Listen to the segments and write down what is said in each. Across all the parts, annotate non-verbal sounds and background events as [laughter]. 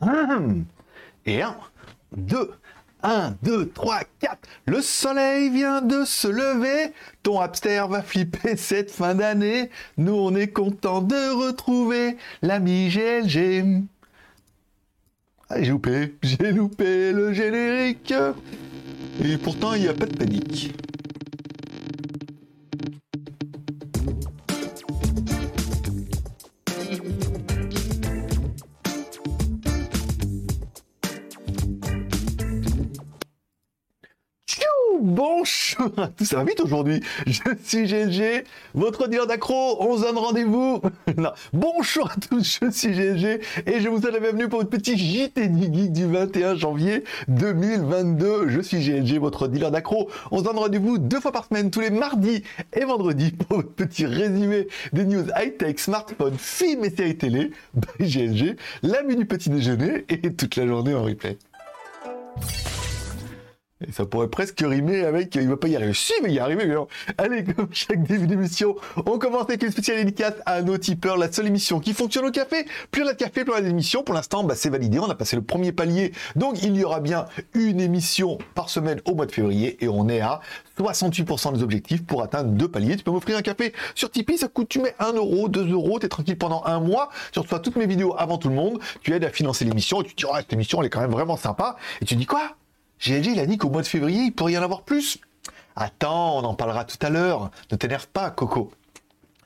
Hum. Et un, deux, un, deux, trois, quatre. Le soleil vient de se lever. Ton hamster va flipper [laughs] cette fin d'année. Nous, on est content de retrouver l'ami GLG. Ah, j'ai loupé, j'ai loupé le générique. Et pourtant, il n'y a pas de panique. Tous, ça va vite aujourd'hui. Je suis GLG, votre dealer d'accro. On se donne rendez-vous. [laughs] Bonjour à tous, je suis GLG et je vous souhaite la bienvenue pour votre petit JT du Geek du 21 janvier 2022. Je suis GLG, votre dealer d'accro. On se donne rendez-vous deux fois par semaine, tous les mardis et vendredis pour votre petit résumé des news high-tech, smartphone, films et séries télé by GLG, la du petit déjeuner et toute la journée en replay. Et ça pourrait presque rimer avec il va pas y arriver. Si, mais y arriver, mais. Allez, comme chaque début d'émission, on commence avec une spéciale dédicace à nos tipeurs, la seule émission qui fonctionne au café. Plus on a de café, plus on a d'émissions. Pour l'instant, bah, c'est validé. On a passé le premier palier. Donc, il y aura bien une émission par semaine au mois de février. Et on est à 68% des objectifs pour atteindre deux paliers. Tu peux m'offrir un café sur Tipeee. Ça coûte, tu mets 1 euro, 2 euros. T'es tranquille pendant un mois. Tu reçois toutes mes vidéos avant tout le monde. Tu aides à financer l'émission. Et tu te dis, oh, cette émission, elle est quand même vraiment sympa. Et tu dis quoi? GLG, il a dit qu'au mois de février, il pourrait y en avoir plus. Attends, on en parlera tout à l'heure. Ne t'énerve pas, Coco.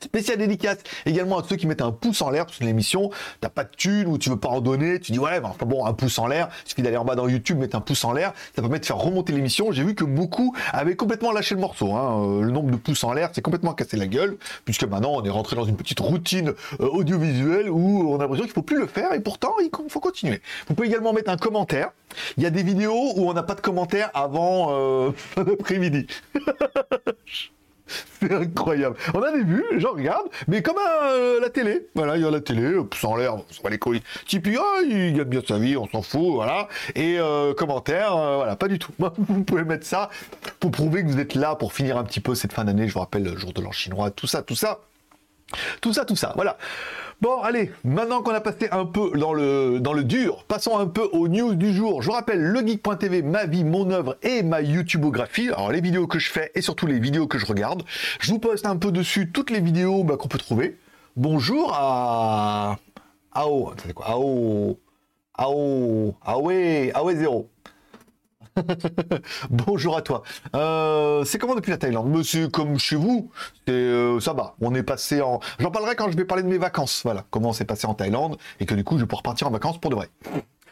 Spécial dédicace également à ceux qui mettent un pouce en l'air sur l'émission. T'as pas de thune ou tu veux pas en donner, tu dis ouais, ben, bon, un pouce en l'air. Il suffit d'aller en bas dans YouTube, mettre un pouce en l'air. Ça permet de faire remonter l'émission. J'ai vu que beaucoup avaient complètement lâché le morceau. Hein. Euh, le nombre de pouces en l'air, c'est complètement cassé la gueule, puisque maintenant on est rentré dans une petite routine euh, audiovisuelle où on a l'impression qu'il faut plus le faire et pourtant il faut continuer. Vous pouvez également mettre un commentaire. Il y a des vidéos où on n'a pas de commentaire avant euh, [laughs] l'après-midi. [laughs] [laughs] C'est incroyable. On a des vues, j'en regarde, mais comme à euh, la télé. Voilà, il y a la télé, sans l'air, on s'en les couilles. Tipeee, oh, il gagne bien sa vie, on s'en fout, voilà. Et euh, commentaire, euh, voilà, pas du tout. [laughs] vous pouvez mettre ça pour prouver que vous êtes là pour finir un petit peu cette fin d'année. Je vous rappelle, le jour de l'an chinois, tout ça, tout ça. Tout ça, tout ça, voilà. Bon, allez, maintenant qu'on a passé un peu dans le, dans le dur, passons un peu aux news du jour. Je vous rappelle, legeek.tv, ma vie, mon œuvre et ma YouTubeographie. Alors, les vidéos que je fais et surtout les vidéos que je regarde. Je vous poste un peu dessus toutes les vidéos bah, qu'on peut trouver. Bonjour à... Ao, c'est quoi Ao... Ao... Awe... Awe 0. [laughs] Bonjour à toi. Euh, c'est comment depuis la Thaïlande? Monsieur, comme chez vous, euh, ça va. On est passé en. J'en parlerai quand je vais parler de mes vacances. Voilà, comment c'est passé en Thaïlande et que du coup je vais pouvoir partir en vacances pour de vrai.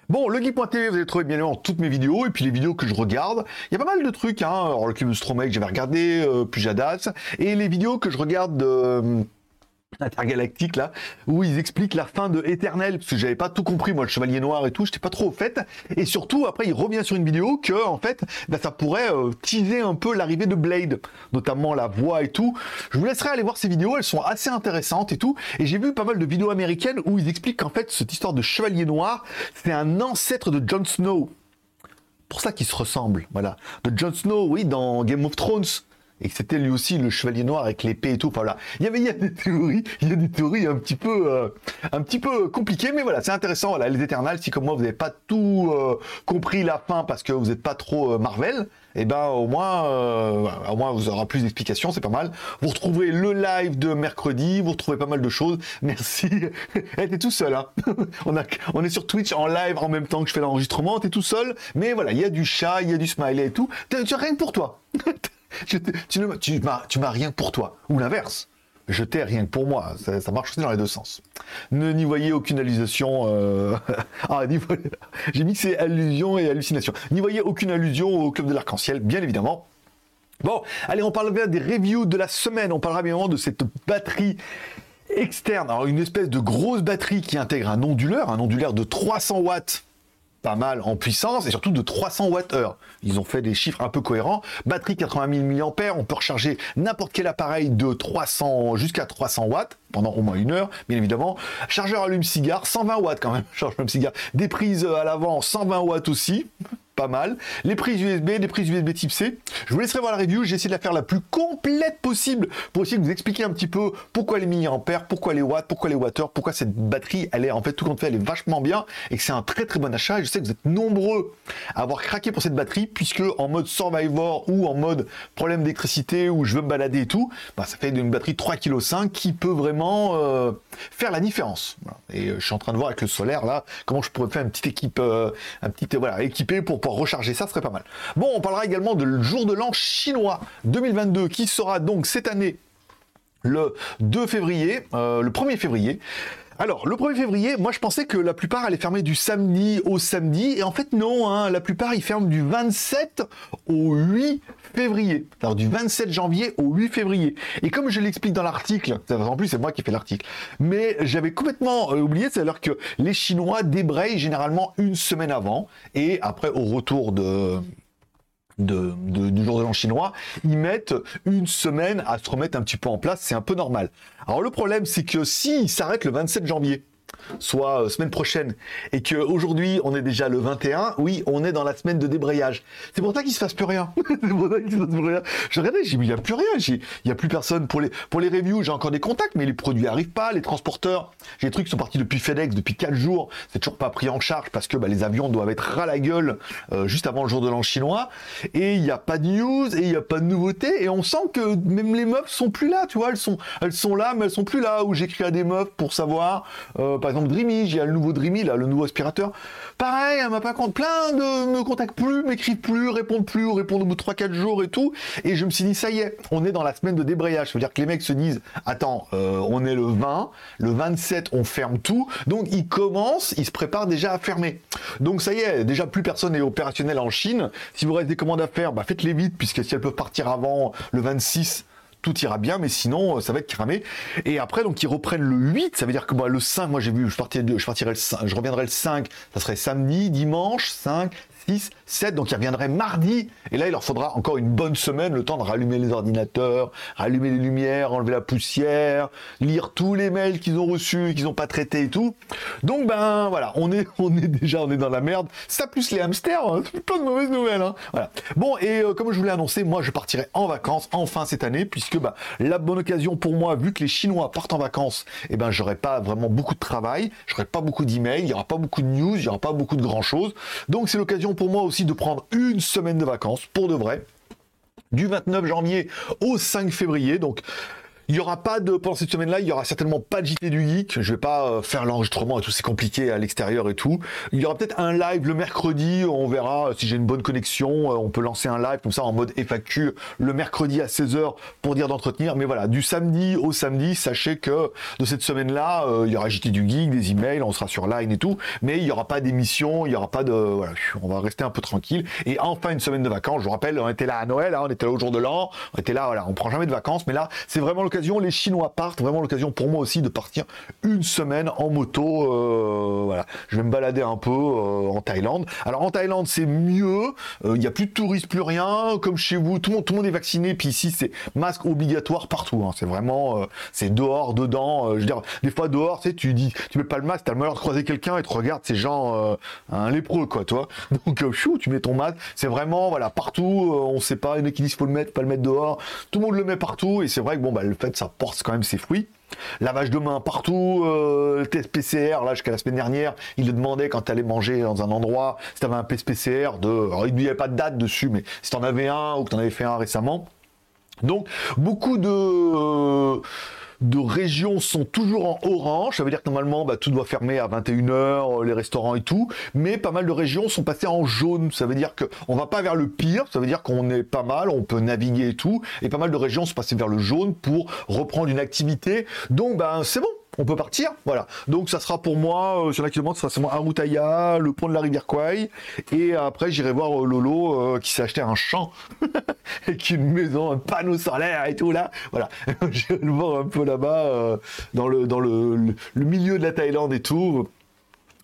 Bon, le Guy.tv, vous allez trouver bien évidemment toutes mes vidéos et puis les vidéos que je regarde. Il y a pas mal de trucs, hein. Alors, le cube Stromae j'avais regardé, euh, Pujadas, et les vidéos que je regarde. [laughs] Intergalactique là, où ils expliquent la fin de Éternel, parce que j'avais pas tout compris, moi le Chevalier Noir et tout, j'étais pas trop au fait. Et surtout, après, il revient sur une vidéo que, en fait, bah, ça pourrait euh, teaser un peu l'arrivée de Blade, notamment la voix et tout. Je vous laisserai aller voir ces vidéos, elles sont assez intéressantes et tout. Et j'ai vu pas mal de vidéos américaines où ils expliquent qu'en fait, cette histoire de Chevalier Noir, c'est un ancêtre de Jon Snow. Pour ça qu'ils se ressemblent, voilà. De Jon Snow, oui, dans Game of Thrones et que c'était lui aussi le chevalier noir avec l'épée et tout. Enfin, voilà. Il y avait, il y a des théories, il y a des théories un petit peu, euh, un petit peu compliquées, mais voilà, c'est intéressant. Voilà, les Éternels, si comme moi vous n'avez pas tout euh, compris la fin parce que vous n'êtes pas trop euh, Marvel, eh ben au moins, au moins vous aurez plus d'explications, c'est pas mal. Vous retrouverez le live de mercredi, vous retrouvez pas mal de choses. Merci. [laughs] T'es tout seul, hein. [laughs] on, a, on est sur Twitch en live en même temps que je fais l'enregistrement, t'es tout seul, mais voilà, il y a du chat, il y a du smiley et tout. Tu as rien pour toi. [laughs] tu, ne, m'as, rien pour toi. Ou l'inverse. Je t'ai rien pour moi. Ça, marche aussi dans les deux sens. Ne n'y voyez aucune allusion. Euh, [laughs] ah, j'ai c'est allusion et hallucination. N'y voyez aucune allusion au club de l'arc-en-ciel, bien évidemment. Bon, allez, on parle bien des reviews de la semaine. On parlera bien évidemment de cette batterie externe. Alors, une espèce de grosse batterie qui intègre un onduleur, un onduleur de 300 watts pas mal en puissance et surtout de 300 Wh. Ils ont fait des chiffres un peu cohérents. Batterie 80 000 mAh, on peut recharger n'importe quel appareil de 300 jusqu'à 300 watts pendant au moins une heure, bien évidemment. Chargeur allume-cigare, 120 watts quand même, [laughs] chargeur allume-cigare. Des prises à l'avant, 120 watts aussi [laughs] pas mal. Les prises USB, des prises USB type C. Je vous laisserai voir la review, j'ai essayé de la faire la plus complète possible pour essayer de vous expliquer un petit peu pourquoi les milliampères, pourquoi les watts, pourquoi les watteurs, pourquoi cette batterie, elle est en fait tout compte fait, elle est vachement bien et que c'est un très très bon achat. Je sais que vous êtes nombreux à avoir craqué pour cette batterie puisque en mode Survivor ou en mode problème d'électricité où je veux me balader et tout, bah, ça fait une batterie 3,5 kg qui peut vraiment euh, faire la différence. Et euh, je suis en train de voir avec le solaire là comment je pourrais faire une petite équipe, euh, un petit voilà équipé pour pouvoir recharger ça, serait pas mal. Bon, on parlera également le jour de l'an chinois 2022 qui sera donc cette année le 2 février, le 1er février. Alors, le 1er février, moi je pensais que la plupart allaient fermer du samedi au samedi, et en fait non, hein, la plupart ils ferment du 27 au 8 février. Alors du 27 janvier au 8 février. Et comme je l'explique dans l'article, en plus c'est moi qui fais l'article, mais j'avais complètement euh, oublié, c'est-à-dire que les Chinois débrayent généralement une semaine avant, et après au retour de, du jour de l'an chinois, ils mettent une semaine à se remettre un petit peu en place, c'est un peu normal. Alors le problème, c'est que s'ils s'arrêtent le 27 janvier, soit euh, semaine prochaine, et qu'aujourd'hui on est déjà le 21, oui, on est dans la semaine de débrayage. C'est pour ça qu'il se passe plus rien. [laughs] qu'il se passe plus rien. Je regardais, j'ai dit, il n'y a plus rien, il n'y a plus personne. Pour les, pour les reviews, j'ai encore des contacts, mais les produits arrivent pas, les transporteurs, j'ai des trucs qui sont partis depuis FedEx depuis 4 jours, c'est toujours pas pris en charge parce que bah, les avions doivent être ras la gueule euh, juste avant le jour de l'an chinois, et il n'y a pas de news, et il n'y a pas de nouveautés, et on sent que même les meufs sont plus là, tu vois, elles sont, elles sont là, mais elles sont plus là, où j'écris à des meufs pour savoir, euh, par exemple Dreamy, j'ai le nouveau Dreamy, là, le nouveau aspirateur. Pareil, elle m'a pas compte, plein de me contactent plus, m'écrivent plus, répondent plus, répondent au bout de 3-4 jours et tout. Et je me suis dit, ça y est, on est dans la semaine de débrayage. Ça veut dire que les mecs se disent, attends, euh, on est le 20, le 27, on ferme tout. Donc ils commencent, ils se préparent déjà à fermer. Donc ça y est, déjà plus personne n'est opérationnel en Chine. Si vous restez des commandes à faire, bah faites-les vite, puisque si elles peuvent partir avant le 26, tout ira bien, mais sinon, euh, ça va être cramé. Et après, donc, ils reprennent le 8, ça veut dire que le 5, moi, j'ai vu, je partirai le 5, je reviendrai le 5, ça serait samedi, dimanche, 5, 6, 7, donc ils reviendraient mardi. Et là, il leur faudra encore une bonne semaine, le temps de rallumer les ordinateurs, rallumer les lumières, enlever la poussière, lire tous les mails qu'ils ont reçus, qu'ils n'ont pas traités et tout. Donc, ben voilà, on est, [laughs] on est déjà, on est dans la merde. Ça plus les hamsters, hein, pas de mauvaises nouvelles. Hein. Voilà. Bon, et euh, comme je vous l'ai annoncé, moi, je partirai en vacances enfin cette année, puisque bah, la bonne occasion pour moi, vu que les Chinois partent en vacances, et eh ben, j'aurai pas vraiment beaucoup de travail, j'aurai pas beaucoup d'emails, il y aura pas beaucoup de news, il y aura pas beaucoup de grand chose. Donc, c'est l'occasion pour moi aussi de prendre une semaine de vacances pour de vrai du 29 janvier au 5 février. Donc il n'y aura pas de, pendant cette semaine-là, il y aura certainement pas de JT du Geek. Je vais pas euh, faire l'enregistrement et tout, c'est compliqué à l'extérieur et tout. Il y aura peut-être un live le mercredi, on verra si j'ai une bonne connexion, euh, on peut lancer un live comme ça en mode FAQ le mercredi à 16h pour dire d'entretenir. Mais voilà, du samedi au samedi, sachez que de cette semaine-là, euh, il y aura JT du Geek, des emails, on sera sur Line et tout, mais il n'y aura pas d'émission, il n'y aura pas de, voilà, on va rester un peu tranquille. Et enfin une semaine de vacances, je vous rappelle, on était là à Noël, hein, on était là au jour de l'an, on était là, voilà, on prend jamais de vacances, mais là, c'est vraiment les Chinois partent, vraiment l'occasion pour moi aussi de partir une semaine en moto. Euh, voilà, je vais me balader un peu euh, en Thaïlande. Alors en Thaïlande, c'est mieux. Euh, il n'y a plus de touristes, plus rien. Comme chez vous, tout le monde, tout le monde est vacciné. Puis ici, c'est masque obligatoire partout. Hein. C'est vraiment, c'est dehors, dedans. je veux dire, des fois dehors, tu tu dis, tu mets pas le masque, t'as le malheur de croiser quelqu'un et tu regardes ces gens, un lépreux, quoi, toi. [laughs] Donc, chou, tu mets ton masque. C'est vraiment, voilà, partout. on sait pas, il y qui disent faut le mettre, pas le mettre dehors. Tout le monde le met partout. Et c'est vrai que bon, bah, le fait, ça porte quand même ses fruits. Lavage de main partout, euh, test PCR, là jusqu'à la semaine dernière, il le demandait quand tu allais manger dans un endroit, si tu avais un test PCR de... Il n'y avait pas de date dessus, mais si tu en avais un ou que tu en avais fait un récemment. Donc beaucoup de de régions sont toujours en orange. Ça veut dire que normalement, bah, tout doit fermer à 21h, euh, les restaurants et tout. Mais pas mal de régions sont passées en jaune. Ça veut dire qu'on va pas vers le pire. Ça veut dire qu'on est pas mal, on peut naviguer et tout. Et pas mal de régions sont passées vers le jaune pour reprendre une activité. Donc, ben, c'est bon on peut partir. Voilà. Donc ça sera pour moi, euh, sur la ça sera seulement Arutaya, le pont de la rivière Kwai. Et après, j'irai voir euh, Lolo euh, qui s'est acheté un champ [laughs] avec une maison, un panneau solaire et tout là. Voilà. [laughs] J'irai le voir un peu là-bas, dans, le, dans le, milieu de la Thaïlande et tout.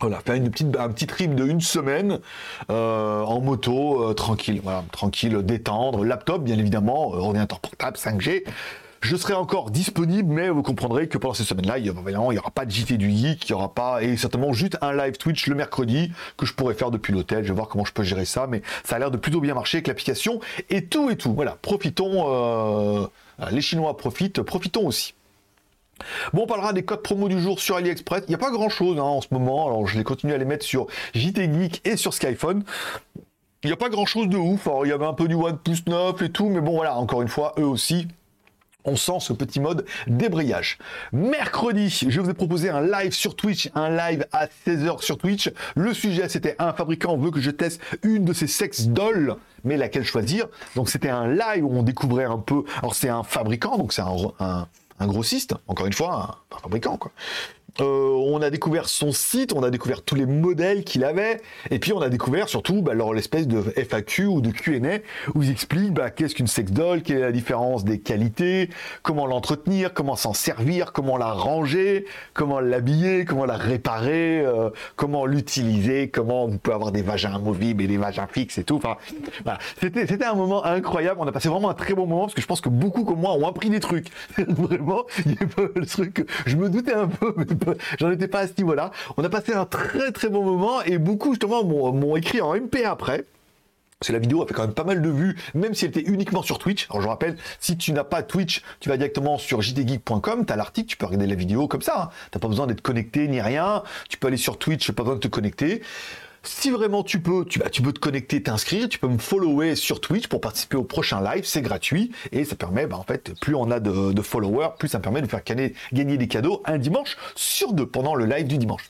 Voilà, faire une petite, un petit trip de une semaine en moto, tranquille, voilà, tranquille, détendre, laptop bien évidemment, ordinateur portable, 5G, je serai encore disponible, mais vous comprendrez que pendant ces semaines-là, il n'y aura pas de JT du geek, il n'y aura pas, et certainement juste un live Twitch le mercredi que je pourrais faire depuis l'hôtel. Je vais voir comment je peux gérer ça, mais ça a l'air de plutôt bien marcher avec l'application et tout et tout. Voilà, profitons, euh, les Chinois profitent, profitons aussi. Bon, on parlera des codes promo du jour sur AliExpress. Il n'y a pas grand chose hein, en ce moment. Alors, je vais continuer à les mettre sur JT Geek et sur Skyphone. Il n'y a pas grand chose de ouf. Il y avait un peu du OnePlus 9 et tout. Mais bon, voilà, encore une fois, eux aussi, on sent ce petit mode débrayage. Mercredi, je vous ai proposé un live sur Twitch, un live à 16h sur Twitch. Le sujet, c'était un fabricant veut que je teste une de ses sex dolls, mais laquelle choisir? Donc c'était un live où on découvrait un peu. Alors c'est un fabricant, donc c'est un, un grossiste, encore une fois, un, fabricant, quoi. Euh, on a découvert son site, on a découvert tous les modèles qu'il avait, et puis on a découvert surtout bah, l'espèce de FAQ ou de Q&A où ils expliquent bah, qu'est-ce qu'une sex doll, quelle est la différence des qualités, comment l'entretenir, comment s'en servir, comment la ranger, comment l'habiller, comment la réparer, euh, comment l'utiliser, comment vous pouvez avoir des vagins amovibles et des vagins fixes et tout. Enfin, c'était c'était un moment incroyable. On a passé vraiment un très bon moment parce que je pense que beaucoup comme moi ont appris des trucs. [laughs] vraiment, il y a pas le truc. Je me doutais un peu, mais [laughs] j'en étais pas à ce niveau-là. On a passé un très très bon moment et beaucoup justement m'ont écrit en MP après. Parce que la vidéo a fait quand même pas mal de vues, même si elle était uniquement sur Twitch. Alors je rappelle, si tu n'as pas Twitch, tu vas directement sur jdgeek.com, tu as l'article, tu peux regarder la vidéo comme ça. Hein. T'as pas besoin d'être connecté ni rien. Tu peux aller sur Twitch, pas besoin de te connecter. Si vraiment tu peux, tu, tu peux te connecter, t'inscrire, tu peux me follower sur Twitch pour participer au prochain live, c'est gratuit et ça permet, bah, en fait, plus on a de, followers, plus ça permet de faire gagner des cadeaux un dimanche sur deux pendant le live du dimanche.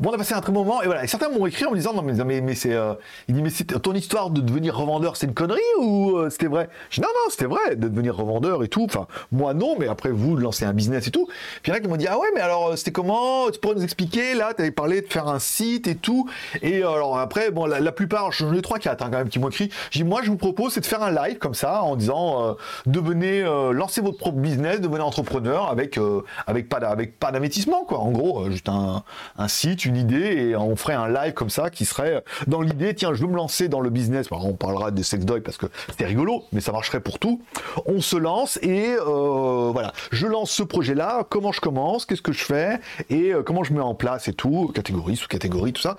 Bon, on a passé un très bon moment et voilà. Et certains m'ont écrit en me disant non mais mais, c'est euh, dit mais ton histoire de devenir revendeur c'est une connerie ou euh, c'était vrai? Je dis non non c'était vrai de devenir revendeur et tout. Enfin moi non mais après vous de lancer un business et tout. Puis il y en a qui m'ont dit ah ouais mais alors euh, c'était comment? Tu pourrais nous expliquer? Là Tu avais parlé de faire un site et tout. Et alors après bon la, plupart j'en ai trois quatre hein, quand même qui m'ont écrit. Je dis moi je vous propose c'est de faire un live comme ça en disant devenez lancez votre propre business devenez entrepreneur avec avec pas avec pas d'investissement quoi. En gros juste un, un site, une idée, et on ferait un live comme ça qui serait dans l'idée, tiens, je veux me lancer dans le business. on parlera des sex dogs parce que c'est rigolo, mais ça marcherait pour tout. On se lance et euh, voilà, je lance ce projet-là. Comment je commence? Qu'est-ce que je fais? Et euh, comment je mets en place et tout, catégorie sous catégorie, tout ça.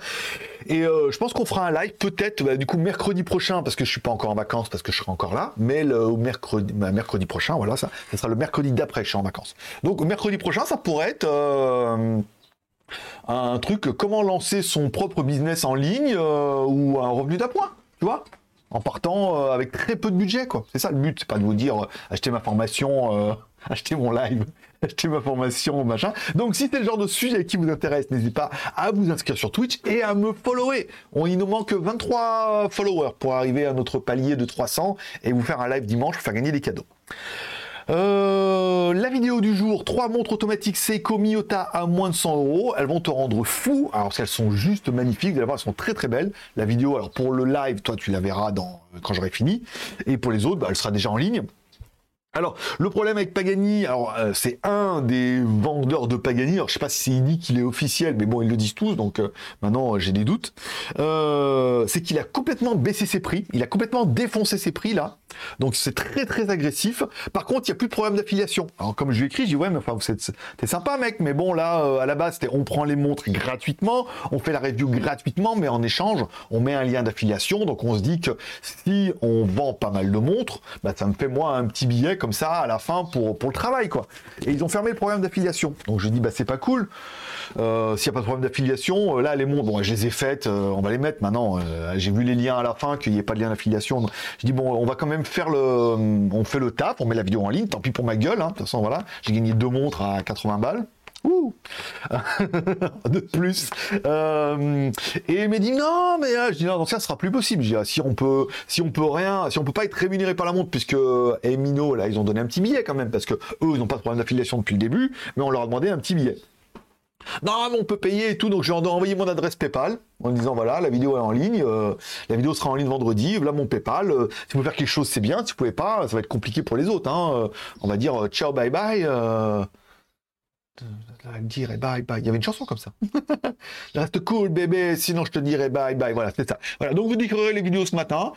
Et euh, je pense qu'on fera un live peut-être bah, du coup mercredi prochain parce que je suis pas encore en vacances parce que je serai encore là, mais le mercredi, bah, mercredi prochain, voilà ça, ça sera le mercredi d'après je suis en vacances. Donc mercredi prochain, ça pourrait être un truc comment lancer son propre business en ligne euh, ou un revenu d'appoint, tu vois? En partant euh, avec très peu de budget quoi. C'est ça le but, c'est pas de vous dire euh, acheter ma formation, [laughs] acheter mon live, [laughs] acheter ma formation, machin. Donc si c'est le genre de sujet qui vous intéresse, n'hésitez pas à vous inscrire sur Twitch et à me follower. On, il nous manque 23 followers pour arriver à notre palier de 300 et vous faire un live dimanche pour faire gagner des cadeaux. Euh, la vidéo du jour, trois montres automatiques Seiko Miyota à moins de 100 euros. Elles vont te rendre fou, alors qu'elles sont juste magnifiques. Elles sont très très belles. La vidéo, alors pour le live, toi tu la verras quand j'aurai fini. Et pour les autres, bah, elle sera déjà en ligne. Alors, le problème avec Pagani, alors euh, c'est un des vendeurs de Pagani. Alors, je sais pas si c'est dit qu'il est officiel, mais bon, ils le disent tous, donc euh, maintenant j'ai des doutes. c'est qu'il a complètement baissé ses prix. Il a complètement défoncé ses prix là. Donc c'est très très agressif. Par contre, il n'y a plus de problème d'affiliation. Alors comme je lui ai écrit, je dis ouais, mais enfin, t'es sympa mec, mais bon là, euh, à la base, on prend les montres gratuitement, on fait la review gratuitement, mais en échange, on met un lien d'affiliation. Donc on se dit que si on vend pas mal de montres, bah, ça me fait moi un petit billet comme ça à la fin pour, pour le travail quoi. Et ils ont fermé le problème d'affiliation. Donc je dis bah c'est pas cool. Euh, s'il n'y a pas de problème d'affiliation, euh, là les montres, bon, je les ai faites, on va les mettre maintenant. J'ai vu les liens à la fin qu'il n'y ait pas de lien d'affiliation. Je dis bon, on va quand même faire le, on fait le taf, on met la vidéo en ligne, tant pis pour ma gueule, hein. de toute façon voilà, j'ai gagné deux montres à 80 balles. Ouh [laughs] de plus. Euh, et il dit non, mais euh, je dis non, dans ce cas, ce sera plus possible. Ah, si on peut, si on peut rien, si on peut pas être rémunéré par la montre, puisque Emino là, ils ont donné un petit billet quand même, parce que eux, ils n'ont pas de problème d'affiliation depuis le début, mais on leur a demandé un petit billet. Non, mais on peut payer et tout, donc j'ai envoyé mon adresse PayPal en disant voilà, la vidéo est en ligne, euh, la vidéo sera en ligne vendredi, voilà mon PayPal. Euh, si vous pouvez faire quelque chose, c'est bien. Si vous pouvez pas, ça va être compliqué pour les autres. Hein. Euh, on va dire ciao, bye bye. Dire bye bye. Il y avait une chanson comme ça. [laughs] Reste cool, bébé, sinon je te dirai bye bye. Voilà, c'est ça. Voilà, donc vous découvrirez les vidéos ce matin.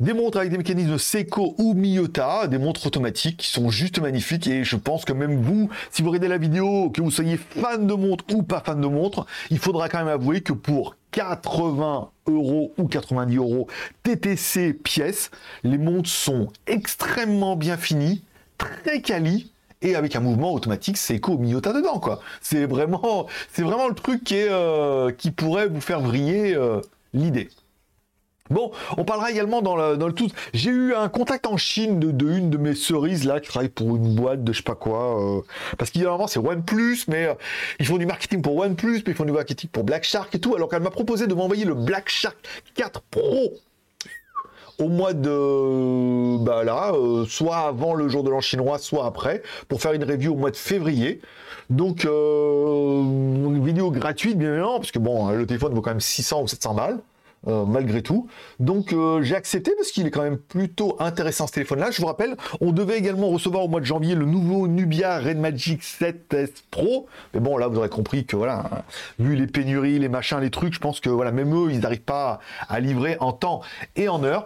Des montres avec des mécanismes Seiko ou Miyota, des montres automatiques qui sont juste magnifiques et je pense que même vous, si vous regardez la vidéo, que vous soyez fan de montres ou pas fan de montres, il faudra quand même avouer que pour 80 euros ou 90 euros TTC pièces, les montres sont extrêmement bien finies, très quali et avec un mouvement automatique Seiko Miyota dedans quoi. C'est vraiment, c'est vraiment le truc qui, est, euh, qui pourrait vous faire vriller euh, l'idée. Bon, on parlera également dans le, dans le tout. J'ai eu un contact en Chine de, une de mes cerises là qui travaille pour une boîte de je sais pas quoi. Euh, parce qu'évidemment c'est OnePlus, mais ils font du marketing pour OnePlus, mais ils font du marketing pour Black Shark et tout. Alors qu'elle m'a proposé de m'envoyer le Black Shark 4 Pro au mois de bah là, euh, soit avant le jour de l'an chinois, soit après, pour faire une review au mois de février. Donc une vidéo gratuite bien évidemment, parce que bon, le téléphone vaut quand même 600 ou 700 balles. Euh, malgré tout. Donc euh, j'ai accepté parce qu'il est quand même plutôt intéressant ce téléphone-là. Je vous rappelle, on devait également recevoir au mois de janvier le nouveau Nubia Red Magic 7S Pro. Mais bon, là vous aurez compris que voilà, vu les pénuries, les machins, les trucs, je pense que voilà, même eux, ils n'arrivent pas à livrer en temps et en heure.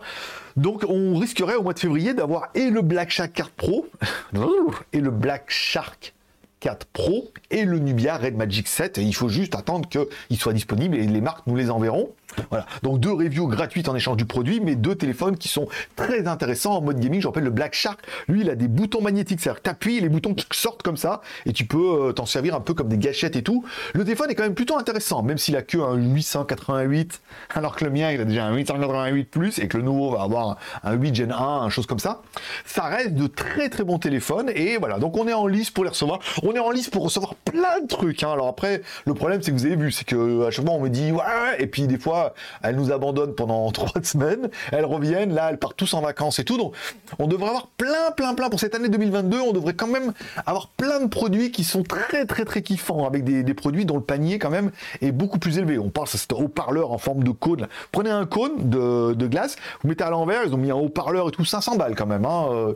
Donc on risquerait au mois de février d'avoir et le Black Shark 4 Pro [laughs] et le Black Shark 4 Pro et le Nubia Red Magic 7. Et il faut juste attendre qu'il soit disponible et les marques nous les enverront. Voilà. Donc deux reviews gratuites en échange du produit, mais deux téléphones qui sont très intéressants en mode gaming. Je rappelle le Black Shark. Lui, il a des boutons magnétiques. C'est-à-dire que appuies, les boutons sortent comme ça et tu peux euh, t'en servir un peu comme des gâchettes et tout. Le téléphone est quand même plutôt intéressant, même s'il a que un 888, alors que le mien, il a déjà un 888 plus et que le nouveau va avoir un 8 Gen 1, un chose comme ça. Ça reste de très très bons téléphones et voilà. Donc on est en lice pour les recevoir. On est en lice pour recevoir plein de trucs. Hein. Alors après, le problème, c'est que vous avez vu, c'est que à chaque fois on me dit ouais, et puis des fois elles nous abandonnent pendant [laughs] trois semaines, elles reviennent, là, elles partent tous en vacances et tout. Donc, on devrait avoir plein, plein, plein pour cette année 2022. On devrait quand même avoir plein de produits qui sont très, très, très kiffants, avec des, produits dont le panier quand même est beaucoup plus élevé. On parle, c'est un haut-parleur en forme de cône. Prenez un cône de, glace, vous mettez à l'envers, ils ont mis un haut-parleur et tout, 500 balles quand même. Hein, euh,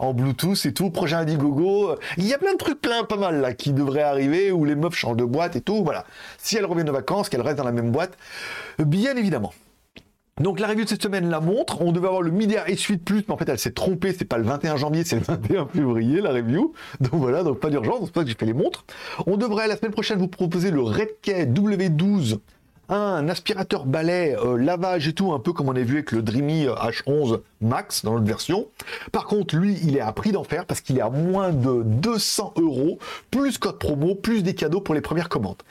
en Bluetooth et tout, projet Indiegogo. Il y a plein de trucs plein pas mal là qui devraient arriver où les meufs changent de boîte et tout. Voilà. Si elles reviennent de vacances, qu'elles restent dans la même boîte, bien évidemment. Donc la review de cette semaine la montre. On devait avoir le Midea S8 Plus, mais en fait elle s'est trompée. C'est pas le 21 janvier, c'est le 21 février la review. Donc voilà, donc pas d'urgence. C'est pour ça que j'ai fait les montres. On devrait la semaine prochaine vous proposer le Redkey W12 un aspirateur balai euh, lavage et tout, un peu comme on a vu avec le Dreamy H11 Max dans notre version. Par contre, lui, il est à prix d'enfer parce qu'il est à moins de 200 euros, plus code promo, plus des cadeaux pour les premières commandes.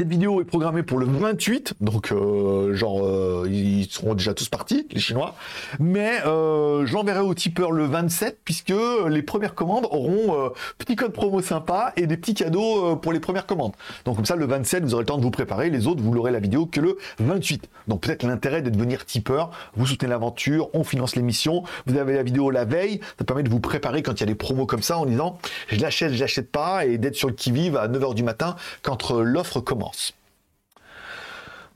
Cette vidéo est programmée pour le 28, donc euh, genre euh, ils seront déjà tous partis, les Chinois. Mais euh, j'enverrai au tipeur le 27 puisque les premières commandes auront petit code promo sympa et des petits cadeaux pour les premières commandes. Donc comme ça le 27 vous aurez le temps de vous préparer, les autres vous l'aurez la vidéo que le 28. Donc peut-être l'intérêt de devenir tipeur, vous soutenez l'aventure, on finance l'émission, vous avez la vidéo la veille, ça permet de vous préparer quand il y a des promos comme ça en disant je l'achète, je l'achète pas et d'être sur le qui-vive à 9h du matin quand l'offre commence.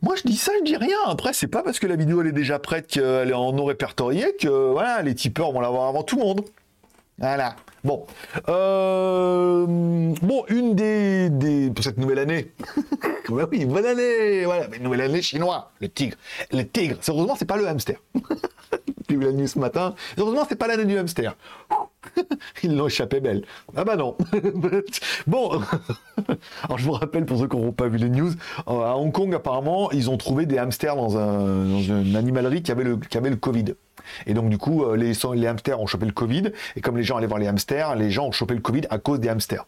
Moi, je dis ça, je dis rien. Après, c'est pas parce que la vidéo elle est déjà prête qu'elle est en non répertorié que voilà, les tipeurs vont l'avoir avant tout le monde. Voilà. Bon. Euh, bon, une des, des, Pour cette nouvelle année. [laughs] bah oui, bonne année Voilà, mais nouvelle année chinois. Le tigre. Le tigre. Heureusement, c'est pas le hamster. [laughs] Vu la nuit ce matin. Heureusement, c'est pas l'année du hamster. [laughs] Ils l'ont échappé belle. Ah bah non. [laughs] bon, [laughs] alors je vous rappelle pour ceux qui n'auront pas vu les news, euh, à Hong Kong apparemment ils ont trouvé des hamsters dans, un, une animalerie qui avait le, qui avait le Covid. Et donc du coup euh, les hamsters ont chopé le Covid et comme les gens allaient voir les hamsters, les gens ont chopé le Covid à cause des hamsters.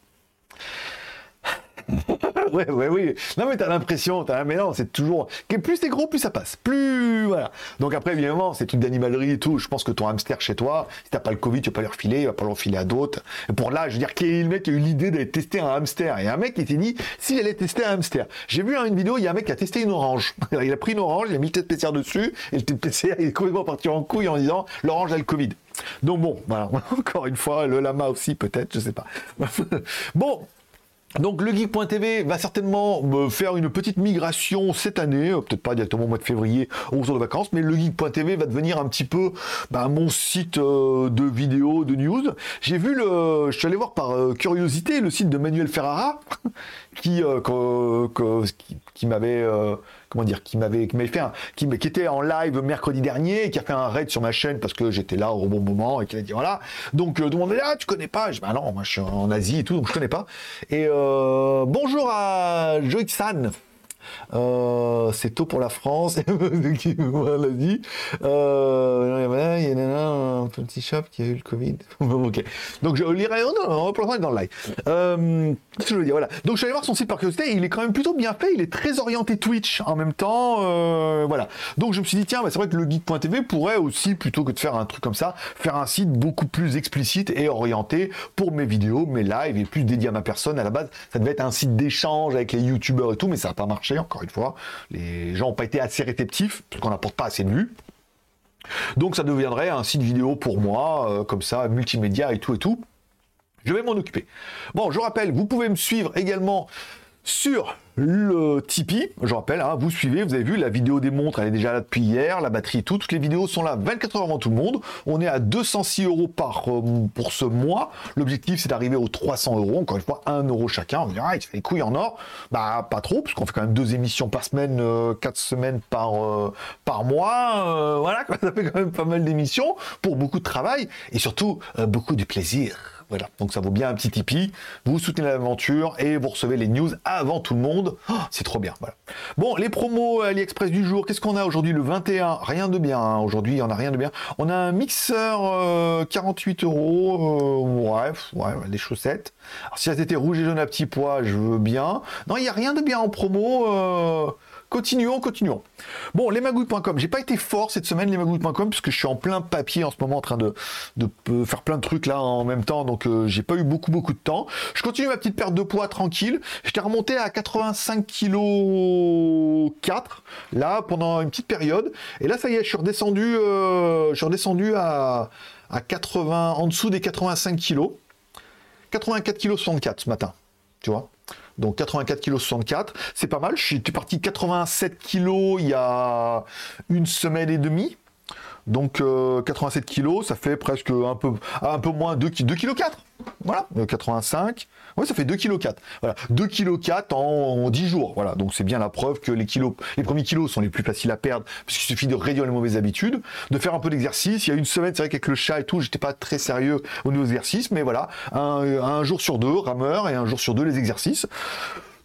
[laughs] ouais, ouais, oui. Non, mais t'as l'impression, t'as, mais non, c'est toujours, plus c'est gros, plus ça passe. Plus, voilà. Donc après, évidemment, c'est une d'animalerie et tout. Je pense que ton hamster chez toi, si t'as pas le Covid, tu vas pas le refiler, il va pas le refiler à d'autres. Pour là, je veux dire, quel est le mec qui a eu l'idée d'aller tester un hamster? Et un mec qui s'est dit, s'il allait tester un hamster. J'ai vu une vidéo, il y a un mec qui a testé une orange. [laughs] Il a pris une orange, il a mis le test PCR dessus, et le test PCR est complètement parti en couille en disant, l'orange a le Covid. Donc bon, voilà, [laughs] encore une fois, le lama aussi peut-être, je sais pas. bon, Donc le geek.tv va certainement me faire une petite migration cette année, euh, peut-être pas directement au mois de février au retour de vacances, mais le geek.tv va devenir un petit peu bah, mon site euh, de vidéos, de news. J'ai vu le, je suis allé voir par euh, curiosité le site de Manuel Ferrara [laughs] qui, qui m'avait comment dire, qui m'avait fait un, qui, qui était en live mercredi dernier qui a fait un raid sur ma chaîne parce que j'étais là au bon moment et qui a dit voilà. Donc euh, tout le monde dit ah tu connais pas, je bah non moi je suis en Asie et tout donc je connais pas. Et euh, bonjour à Joixan. Euh, c'est tôt pour la France. [laughs] l'a dit. Euh, il y a un petit shop qui a eu le Covid. [laughs] Donc je lirai. On dans le live. Euh, je veux dire? Voilà. Donc je suis allé voir son site par curiosité. Il est quand même plutôt bien fait. Il est très orienté Twitch en même temps. Voilà. Donc je me suis dit tiens, bah, c'est vrai que le geek.tv pourrait aussi plutôt que de faire un truc comme ça, faire un site beaucoup plus explicite et orienté pour mes vidéos, mes lives et plus dédié à ma personne. À la base, ça devait être un site d'échange avec les youtubeurs et tout, mais ça n'a pas marché encore une fois. Les gens n'ont pas été assez réceptifs, parce qu'on n'apporte pas assez de vues. Donc ça deviendrait un site vidéo pour moi, euh, comme ça, multimédia et tout et tout. Je vais m'en occuper. Bon, je rappelle, vous pouvez me suivre également sur le Tipeee. Je rappelle, hein, vous suivez, vous avez vu, la vidéo des montres, elle est déjà là depuis hier, la batterie tout. Toutes les vidéos sont là 24 heures avant tout le monde. On est à 206 euros par, euh, pour ce mois. L'objectif, c'est d'arriver aux 300 euros. Encore une fois, 1 euro chacun. On ah, il fait les couilles en or. Bah, pas trop, parce qu'on fait quand même deux émissions par semaine, euh, quatre semaines par, euh, par mois. voilà, [laughs] ça fait quand même pas mal d'émissions pour beaucoup de travail et surtout beaucoup de plaisir. Voilà, donc ça vaut bien un petit Tipeee. Vous soutenez l'aventure et vous recevez les news avant tout le monde. Oh, c'est trop bien, voilà. Bon, les promos AliExpress du jour, qu'est-ce qu'on a aujourd'hui? Le 21 Rien de bien, hein. aujourd'hui on a rien de bien. On a un mixeur 48 euh, euros, euh, bref, ouais, des chaussettes. Alors si elles étaient rouges et jaunes à petits pois, je veux bien. Non, il n'y a rien de bien en promo. Euh, Continuons, continuons. Bon, lesmagouilles.com. J'ai pas été fort cette semaine, lesmagouilles.com, puisque je suis en plein papier en ce moment, en train de, faire plein de trucs là en même temps, donc euh, j'ai pas eu beaucoup, beaucoup de temps. Je continue ma petite perte de poids tranquille. J'étais remonté à 85 kg 4, là, pendant une petite période. Et là, ça y est, je suis redescendu, euh, je suis redescendu à, à 80, en dessous des 85 kg. 84 kg 64 ce matin, tu vois donc 84 kg 64, c'est pas mal. Je suis parti 87 kg il y a une semaine et demie. Donc 87 euh, kg, ça fait presque un peu, un peu moins 2 kg 4. Voilà, 85. Oui, ça fait 2 kg 4. Voilà, 2 kg 4 en, 10 jours. Voilà, donc c'est bien la preuve que les kilos, les premiers kilos sont les plus faciles à perdre puisqu'il suffit de réduire les mauvaises habitudes, de faire un peu d'exercice. Il y a une semaine, c'est vrai qu'avec le chat et tout, j'étais pas très sérieux au niveau exercice, mais voilà, un jour sur deux, rameur et un jour sur deux les exercices.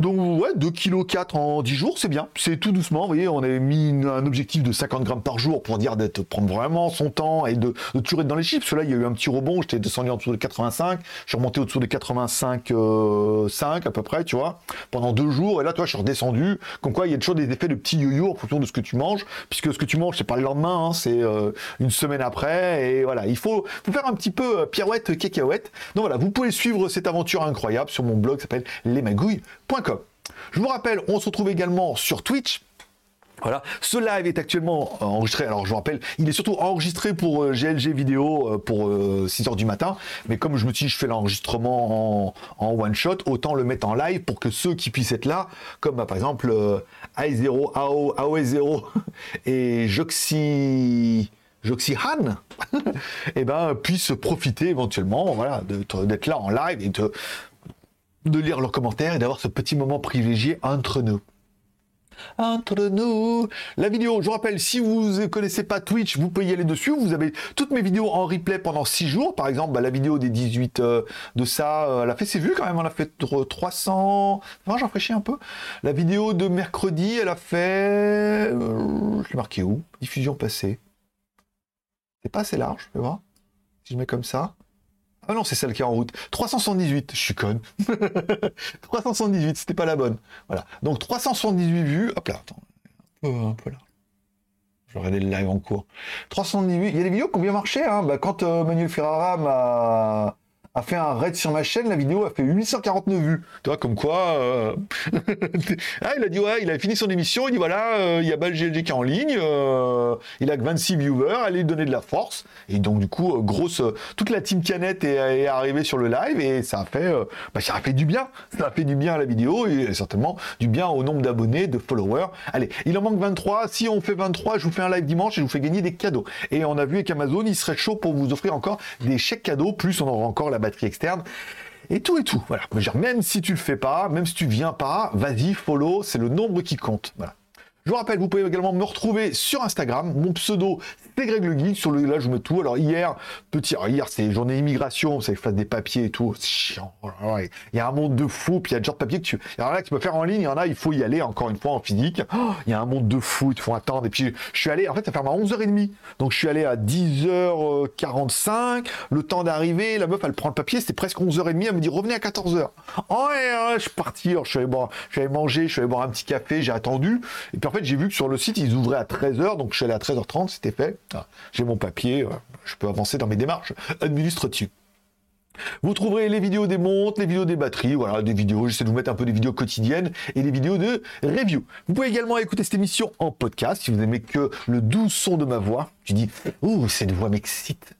Donc ouais, 2 kg 4 en 10 jours, c'est bien. C'est tout doucement. Vous voyez, on avait mis un objectif de 50 grammes par jour pour dire d'être prendre vraiment son temps et de, de toujours être dans les chiffres. Parce là, il y a eu un petit rebond. J'étais descendu en dessous de 85. Je suis remonté au-dessous de 85 euh, 5 à peu près, tu vois, pendant deux jours. Et là, toi, je suis redescendu. Comme quoi, il y a toujours des effets de petits yo-yo en fonction de ce que tu manges. Puisque ce que tu manges, c'est pas le lendemain, hein, c'est euh, une semaine après. Et voilà, il faut, faut faire un petit peu euh, pirouette, cacahuète. Donc voilà, vous pouvez suivre cette aventure incroyable sur mon blog qui s'appelle lesmagouilles.com. Je vous rappelle, on se retrouve également sur Twitch. Voilà, ce live est actuellement enregistré. Alors je vous rappelle, il est surtout enregistré pour GLG euh, vidéo euh, pour 6h euh, du matin. Mais comme je me dis, je fais l'enregistrement en, one shot, autant le mettre en live pour que ceux qui puissent être là, comme bah, par exemple AI0, AO, AOE0 et Joxy. Joxy Han, et [laughs] eh ben, puissent profiter éventuellement voilà, d'être là en live et de de lire leurs commentaires et d'avoir ce petit moment privilégié entre nous. Entre nous. La vidéo, je vous rappelle, si vous ne connaissez pas Twitch, vous pouvez y aller dessus. Vous avez toutes mes vidéos en replay pendant 6 jours. Par exemple, bah, la vidéo des 18 euh, de ça, euh, elle a fait ses vues quand même. Elle a fait 300. Enfin, j'en chier un peu. La vidéo de mercredi, elle a fait. Euh, je l'ai marqué où? Diffusion passée. C'est pas assez large, vais voir. Si je mets comme ça. Ah non, c'est celle qui est en route. 378, je suis conne. [laughs] 378, c'était pas la bonne. Voilà. Donc 378 vues. Hop là, attends. Un peu, un peu là. Je regarder le live en cours. 378. Il y a des vidéos qui ont bien marché. Hein. Bah, quand euh, Manuel Ferrara a fait un raid sur ma chaîne, la vidéo a fait 849 vues. Tu vois, comme quoi. Euh, [laughs] ah, il a dit, ouais, il a fini son émission, il dit, voilà, euh, il y a BalGLG qui est en ligne, euh, il a que 26 viewers, allez lui donner de la force. Et donc, du coup, grosse. toute la team Canette est, arrivée sur le live et ça a fait, bah, ça a fait du bien. Ça a fait du bien à la vidéo et certainement du bien au nombre d'abonnés, de followers. Allez, il en manque 23. Si on fait 23, je vous fais un live dimanche et je vous fais gagner des cadeaux. Et on a vu avec Amazon, il serait chaud pour vous offrir encore des chèques cadeaux, plus on aura encore la batterie externe et tout et tout. Voilà. Même si tu le fais pas, même si tu viens pas, vas-y, follow, c'est le nombre qui compte. Voilà. Je vous rappelle, vous pouvez également me retrouver sur Instagram. Mon pseudo, c'est Greg Le Geek. Sur le, là, je mets tout. Alors, hier, petit, hier, c'est journée immigration. C'est que je des papiers et tout. C'est chiant. Oh il y a un monde de fou. Puis il y a des genre de papiers que tu. Il y en a que tu faire en ligne. Il y en a, il faut y aller encore une fois en physique. Oh, il y a un monde de fou. Il faut attendre. Et puis, je suis allé, en fait, ça ferme à 11h30. Donc, je suis allé à 10h45. Le temps d'arriver. La meuf, elle prend le papier. C'était presque 11h30. Elle me dit, revenez à 14h. Oh, ouais, je suis parti. je suis allé boire, je manger. Je suis boire un petit café. J'ai attendu. Et puis, en fait, j'ai vu que sur le site, ils ouvraient à 13h, donc je suis allé à 13h30, c'était fait. Ah, j'ai mon papier, euh, je peux avancer dans mes démarches administratives. Vous trouverez les vidéos des montres, les vidéos des batteries, voilà, des vidéos, j'essaie de vous mettre un peu des vidéos quotidiennes et des vidéos de review. Vous pouvez également écouter cette émission en podcast si vous n'aimez que le doux son de ma voix. Tu dis, ouh, cette voix m'excite.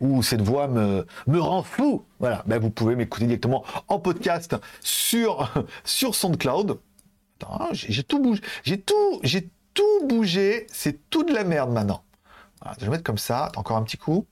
Ouh, cette voix me, me rend fou. Voilà, ben, vous pouvez m'écouter directement en podcast sur, sur SoundCloud. J'ai tout bougé. J'ai tout, j'ai tout bougé, c'est tout de la merde maintenant. Je vais mettre comme ça, encore un petit coup.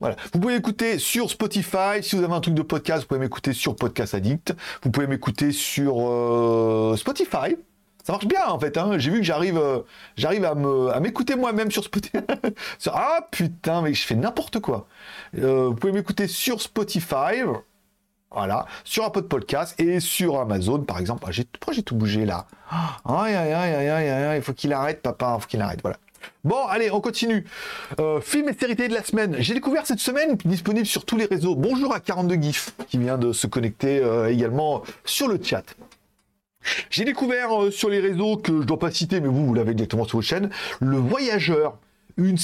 Voilà. Vous pouvez écouter sur Spotify. Si vous avez un truc de podcast, vous pouvez m'écouter sur Podcast Addict. Vous pouvez m'écouter sur euh, Spotify. Ça marche bien en fait. Hein. J'ai vu que j'arrive, euh, j'arrive à m'écouter moi-même sur Spotify. [laughs] ah putain, mais je fais n'importe quoi. Euh, vous pouvez m'écouter sur Spotify. Voilà, sur un de podcast et sur Amazon, par exemple. Ah, pourquoi j'ai tout bougé là? Aïe, il faut qu'il arrête, papa, il faut qu'il arrête, voilà. Bon, allez, on continue. Euh, film et série de la semaine. J'ai découvert cette semaine, disponible sur tous les réseaux. Bonjour à 42 GIF, qui vient de se connecter euh, également sur le chat. J'ai découvert euh, sur les réseaux, que je ne dois pas citer, mais vous, vous l'avez directement sur votre chaîne, Le Voyageur. Une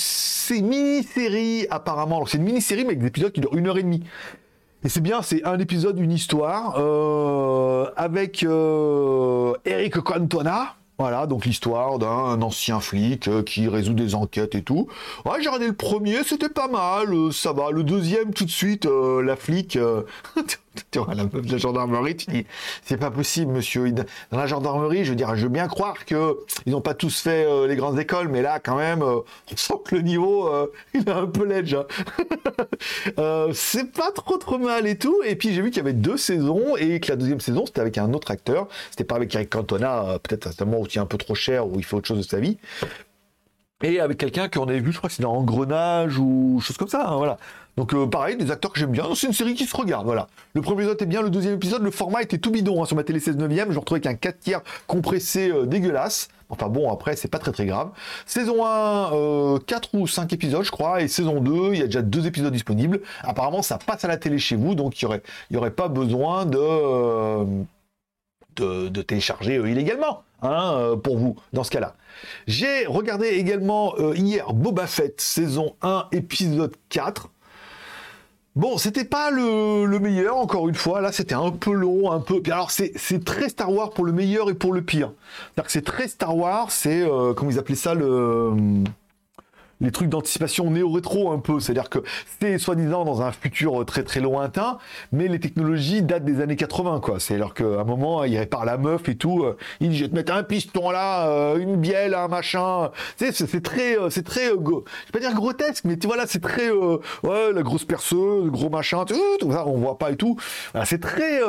mini-série, apparemment. C'est une mini-série, mais avec des épisodes qui durent une heure et demie. Et c'est bien, c'est un épisode, une histoire, avec Eric Cantona, voilà, donc l'histoire d'un ancien flic euh, qui résout des enquêtes et tout. Ouais, j'ai regardé le premier, c'était pas mal, euh, ça va. Le deuxième, tout de suite, la flic, [laughs] [laughs] tu vois, la meuf de la gendarmerie, tu dis, c'est pas possible, monsieur. Dans la gendarmerie, je veux dire, je veux bien croire que ils n'ont pas tous fait euh, les grandes écoles, mais là, quand même, euh, on sent que le niveau, euh, [laughs] il est un peu ledge. Hein. [laughs] c'est pas trop trop mal et tout. Et puis j'ai vu qu'il y avait deux saisons et que la deuxième saison, c'était avec un autre acteur. C'était pas avec Eric Cantona, peut-être à ce moment où il est un peu trop cher, où il fait autre chose de sa vie et avec quelqu'un qu'on avait vu, je crois que c'est dans Engrenage ou chose comme ça, hein, voilà. Donc euh, pareil, des acteurs que j'aime bien. C'est une série qui se regarde, voilà. Le premier épisode est bien, le deuxième épisode, le format était tout bidon hein, sur ma télé 16 9 je retrouvais avec un 4 tiers compressé euh, dégueulasse. Enfin bon, après, c'est pas très très grave. Saison 1, 4 euh, ou 5 épisodes, je crois, et saison 2, il y a déjà deux épisodes disponibles. Apparemment, ça passe à la télé chez vous, donc il n'y aurait, y aurait pas besoin de, de, télécharger illégalement, hein, pour vous, dans ce cas-là. J'ai regardé également hier Boba Fett, saison 1, épisode 4. Bon, c'était pas le, meilleur, encore une fois. Là, c'était un peu long, un peu. alors, c'est très Star Wars pour le meilleur et pour le pire. C'est-à-dire que c'est très Star Wars, c'est, euh, comment ils appelaient ça, le les trucs d'anticipation néo-rétro un peu. C'est-à-dire que c'est soi-disant dans un futur très très lointain, mais les technologies datent des années 80, quoi. C'est-à-dire qu'à un moment, il répare la meuf et tout. Euh, il dit, je vais te mettre un piston là, euh, une bielle, un machin. C'est très, euh, c'est très, je vais pas dire grotesque, mais tu vois là, c'est très, ouais, la grosse perceuse, le gros machin, tout, ça, on voit pas et tout. c'est très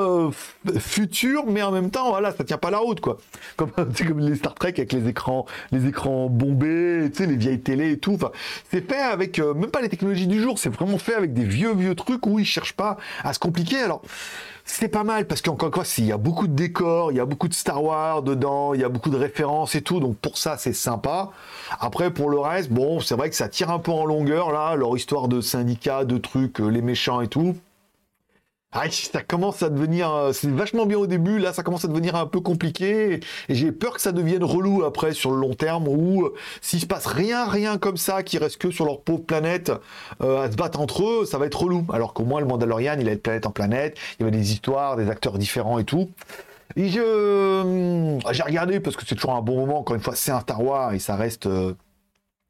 futur, mais en même temps, voilà, ça tient pas la route, quoi. Comme, [laughs] comme les Star Trek avec les écrans, les écrans bombés, tu sais, les vieilles télé et tout c'est fait avec euh, même pas les technologies du jour, c'est vraiment fait avec des vieux vieux trucs où ils cherchent pas à se compliquer. Alors c'est pas mal parce qu'encore une fois, il y a beaucoup de décors, il y a beaucoup de Star Wars dedans, il y a beaucoup de références et tout, donc pour ça c'est sympa. Après pour le reste, bon, c'est vrai que ça tire un peu en longueur là, leur histoire de syndicat, de trucs, euh, les méchants et tout. Ah, ça commence à devenir, euh, c'est vachement bien au début, là ça commence à devenir un peu compliqué, et j'ai peur que ça devienne relou après sur le long terme, où euh, s'il se passe rien, rien comme ça, qui reste que sur leur pauvre planète euh, à se battre entre eux, ça va être relou. Alors qu'au moins le Mandalorian, il a de planète en planète, il y avait des histoires, des acteurs différents et tout. Et je, j'ai regardé parce que c'est toujours un bon moment, encore une fois, c'est un Star Wars et ça reste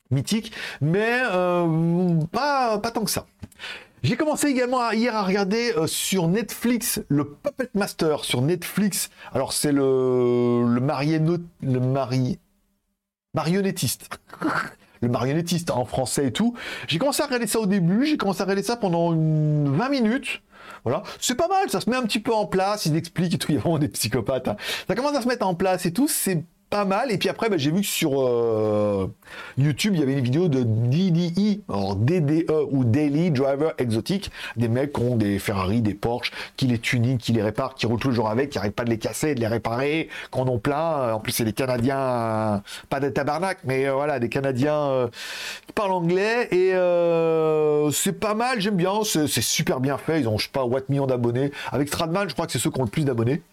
mythique, mais pas, pas tant que ça. J'ai commencé également hier à regarder euh, sur Netflix le Puppet Master sur Netflix. Alors c'est le le le mari marionnettiste. [laughs] le marionnettiste en français et tout. J'ai commencé à regarder ça au début, j'ai commencé à regarder ça pendant 20 minutes. Voilà, c'est pas mal, ça se met un petit peu en place, ils expliquent et tout, [laughs] il y a vraiment des psychopathes. Hein. Ça commence à se mettre en place et tout, c'est pas mal. Et puis après, bah, j'ai vu que sur euh, YouTube, il y avait une vidéo de DDE, alors DDE ou Daily Driver Exotic, des mecs qui ont des Ferrari, des Porsche, qui les tunent, qui les réparent, qui roulent toujours avec, qui n'arrêtent pas de les casser, de les réparer, qui en plein. En plus, c'est des Canadiens, pas des tabarnak, mais euh, voilà, des Canadiens euh, qui parlent anglais. Et c'est pas mal, j'aime bien, c'est super bien fait. Ils ont, je sais pas, what millions d'abonnés. Avec Stradman, je crois que c'est ceux qui ont le plus d'abonnés.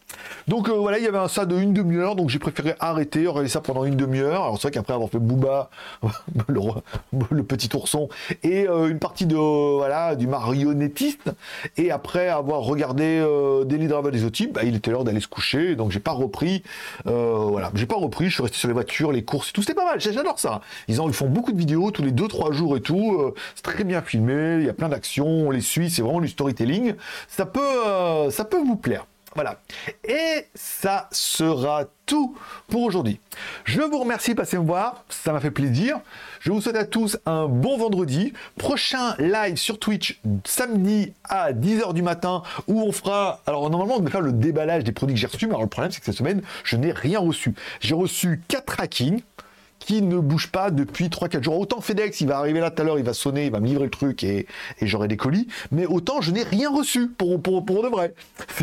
Donc euh, voilà, il y avait un ça de une demi-heure, donc j'ai préféré arrêter, regarder ça pendant une demi-heure. Alors c'est vrai qu'après avoir fait Booba, [laughs] le, petit ourson, et euh, une partie de voilà du marionnettiste, et après avoir regardé euh, Daily Driver des types, bah, il était l'heure d'aller se coucher, donc j'ai pas repris. voilà, j'ai pas repris, je suis resté sur les voitures, les courses, tout, c'était pas mal, j'adore ça. Ils, ont, ils font beaucoup de vidéos tous les 2-3 jours et tout, c'est très bien filmé, il y a plein d'actions, on les suit, c'est vraiment du storytelling. Ça peut, ça peut vous plaire. Voilà. Et ça sera tout pour aujourd'hui. Je vous remercie de passer me voir, ça m'a fait plaisir. Je vous souhaite à tous un bon vendredi. Prochain live sur Twitch samedi à 10h du matin où on fera... Alors normalement on va faire le déballage des produits que j'ai reçus, mais alors le problème c'est que cette semaine je n'ai rien reçu. J'ai reçu 4 hackings qui ne bouge pas depuis 3-4 jours. Autant FedEx, il va arriver là tout à l'heure, il va sonner, il va me livrer le truc et, et j'aurai des colis. Mais autant je n'ai rien reçu pour, pour, pour de vrai.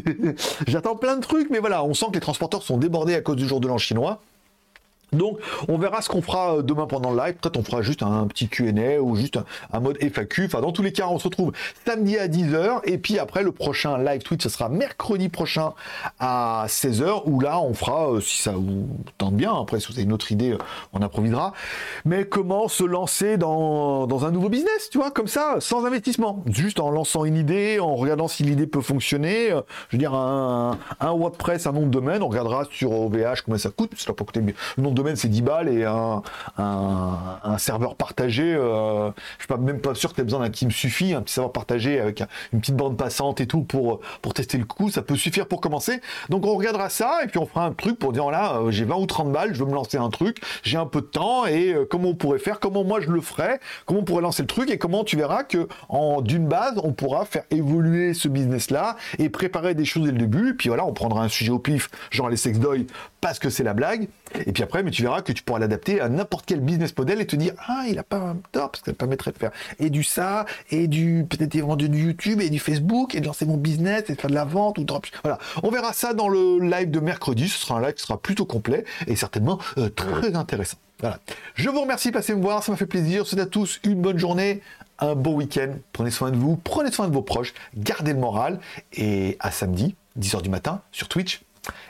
[laughs] J'attends plein de trucs, mais voilà, on sent que les transporteurs sont débordés à cause du jour de l'an chinois. Donc, on verra ce qu'on fera euh, demain pendant le live. Peut-être on fera juste un petit Q&A ou juste un, mode FAQ. Enfin, dans tous les cas, on se retrouve samedi à 10h. Et puis après, le prochain live tweet, ce sera mercredi prochain à 16h. Où là, on fera, euh, si ça vous tente bien, après, si vous avez une autre idée, euh, on improvisera. Mais comment se lancer dans, un nouveau business, tu vois, comme ça, sans investissement? Juste en lançant une idée, en regardant si l'idée peut fonctionner. Je veux dire, un, WordPress, un nom de domaine. On regardera sur OVH combien ça coûte. Ça va pas coûter le domaine, c'est 10 balles et un, un, serveur partagé, euh, je suis pas, même pas sûr que tu besoin d'un me suffit, un petit serveur partagé avec une petite bande passante et tout pour, pour tester le coup, ça peut suffire pour commencer. Donc on regardera ça et puis on fera un truc pour dire là, euh, j'ai 20 ou 30 balles, je veux me lancer un truc, j'ai un peu de temps et euh, comment on pourrait faire, comment moi je le ferais, comment on pourrait lancer le truc et comment tu verras que en d'une base, on pourra faire évoluer ce business là et préparer des choses dès le début. Puis voilà, on prendra un sujet au pif, genre les sex doy parce que c'est la blague. Et puis après, mais tu verras que tu pourras l'adapter à n'importe quel business model et te dire ah il a pas un tort parce que ça permettrait de faire et du ça et du peut-être vendre du YouTube et du Facebook et de lancer mon business et de faire de la vente ou drop. Voilà, on verra ça dans le live de mercredi. Ce sera un live qui sera plutôt complet et certainement euh, très intéressant. Voilà. Je vous remercie de passer me voir, ça m'a fait plaisir. Souhaite à tous une bonne journée, un bon week-end. Prenez soin de vous, prenez soin de vos proches, gardez le moral et à samedi, 10h du matin sur Twitch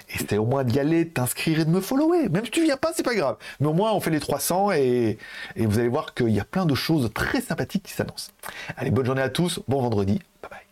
et c'était au moins d'y aller, t'inscrire et de me follower. Même si tu viens pas, c'est pas grave. Mais au moins, on fait les 300 et, et vous allez voir qu'il y a plein de choses très sympathiques qui s'annoncent. Allez, bonne journée à tous, bon vendredi, bye bye.